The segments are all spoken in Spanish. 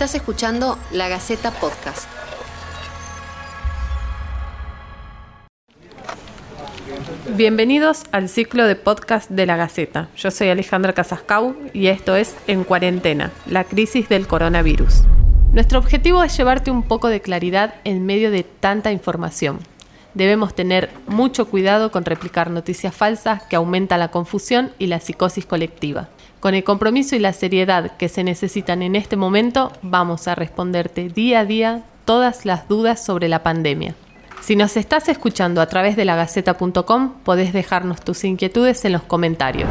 Estás escuchando La Gaceta Podcast. Bienvenidos al ciclo de podcast de La Gaceta. Yo soy Alejandra Casascau y esto es En Cuarentena, la crisis del coronavirus. Nuestro objetivo es llevarte un poco de claridad en medio de tanta información. Debemos tener mucho cuidado con replicar noticias falsas que aumentan la confusión y la psicosis colectiva. Con el compromiso y la seriedad que se necesitan en este momento, vamos a responderte día a día todas las dudas sobre la pandemia. Si nos estás escuchando a través de lagaceta.com, podés dejarnos tus inquietudes en los comentarios.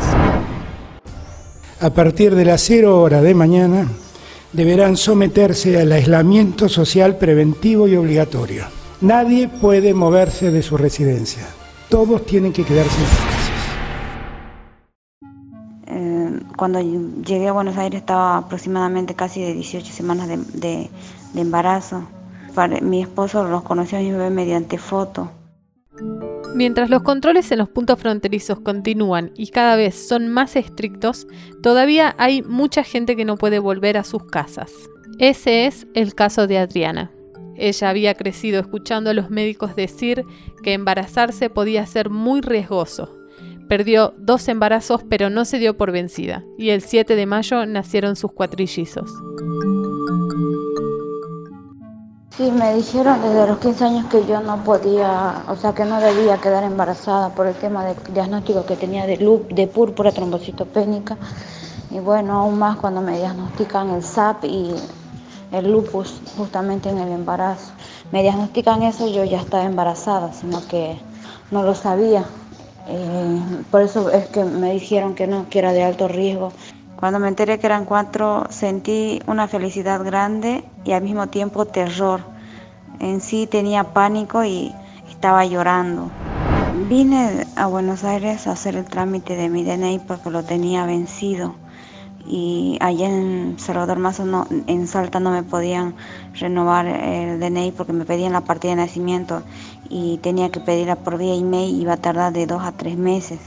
A partir de las 0 hora de mañana, deberán someterse al aislamiento social preventivo y obligatorio. Nadie puede moverse de su residencia. Todos tienen que quedarse en sus casas. Eh, cuando llegué a Buenos Aires estaba aproximadamente casi de 18 semanas de, de- de embarazo. Para- mi esposo los conoció a mi bebé mediante foto. Mientras los controles en los puntos fronterizos continúan y cada vez son más estrictos, todavía hay mucha gente que no puede volver a sus casas. Ese es el caso de Adriana. Ella había crecido escuchando a los médicos decir que embarazarse podía ser muy riesgoso. Perdió dos embarazos pero no se dio por vencida y el 7 de mayo nacieron sus cuatrillizos. Sí, me dijeron desde los 15 años que yo no podía, o sea, que no debía quedar embarazada por el tema del diagnóstico que tenía de, de púrpura trombocitopénica. Y bueno, aún más cuando me diagnostican el SAP y el lupus justamente en el embarazo. Me diagnostican eso, yo ya estaba embarazada, sino que no lo sabía. Eh, por eso es que me dijeron que no, que era de alto riesgo. Cuando me enteré que eran cuatro, sentí una felicidad grande y al mismo tiempo terror. En sí tenía pánico y estaba llorando. Vine a Buenos Aires a hacer el trámite de mi DNI porque lo tenía vencido. Y allá en Salvador Mazo, no, en Salta, no me podían renovar el DNI porque me pedían la partida de nacimiento y tenía que pedirla por vía email y iba a tardar de dos a tres meses.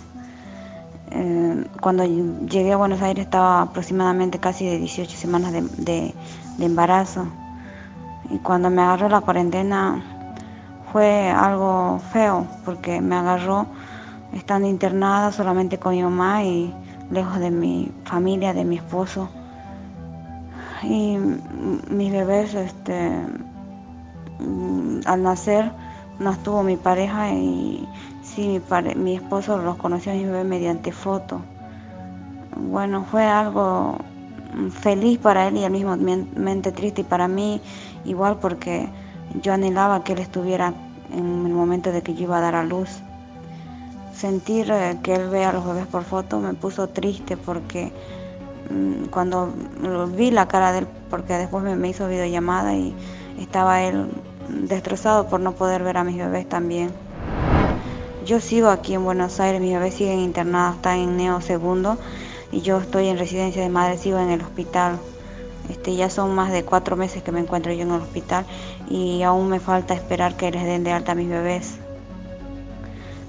Eh, cuando llegué a Buenos Aires estaba aproximadamente casi de 18 semanas de, de- de embarazo. Y cuando me agarró la cuarentena fue algo feo porque me agarró estando internada solamente con mi mamá y lejos de mi familia, de mi esposo. Y mis bebés, este, mm, al nacer no estuvo mi pareja y sí, mi, mi esposo los conoció a mi bebé mediante foto. Bueno, fue algo mm, feliz para él y al mismo mente triste y para mí igual porque yo anhelaba que él estuviera en el momento de que yo iba a dar a luz. Sentir que él vea los bebés por foto me puso triste porque mm, cuando vi la cara de él, porque después me, hizo videollamada y estaba él destrozado por no poder ver a mis bebés también. Yo sigo aquí en Buenos Aires, mis bebés siguen internados, están en Neo Segundo y yo estoy en residencia de madre, sigo en el hospital. Este, ya son más de cuatro meses que me encuentro yo en el hospital y aún me falta esperar que les den de alta a mis bebés.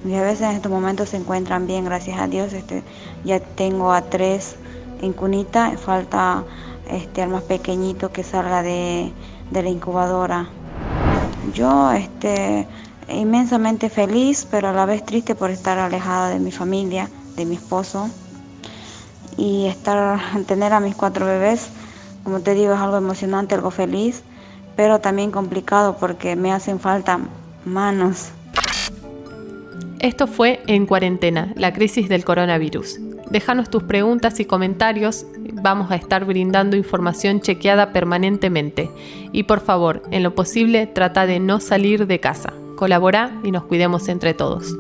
Mis bebés en estos momentos se encuentran bien, gracias a Dios. Este, ya tengo a tres en cunita, falta este, al más pequeñito que salga de, de la incubadora. Yo este, inmensamente feliz, pero a la vez triste por estar alejada de mi familia, de mi esposo y estar tener a mis cuatro bebés, como te digo, es algo emocionante, algo feliz, pero también complicado porque me hacen falta manos. Esto fue En Cuarentena, la crisis del coronavirus. Déjanos tus preguntas y comentarios, vamos a estar brindando información chequeada permanentemente. Y por favor, en lo posible, trata de no salir de casa. Colabora y nos cuidemos entre todos.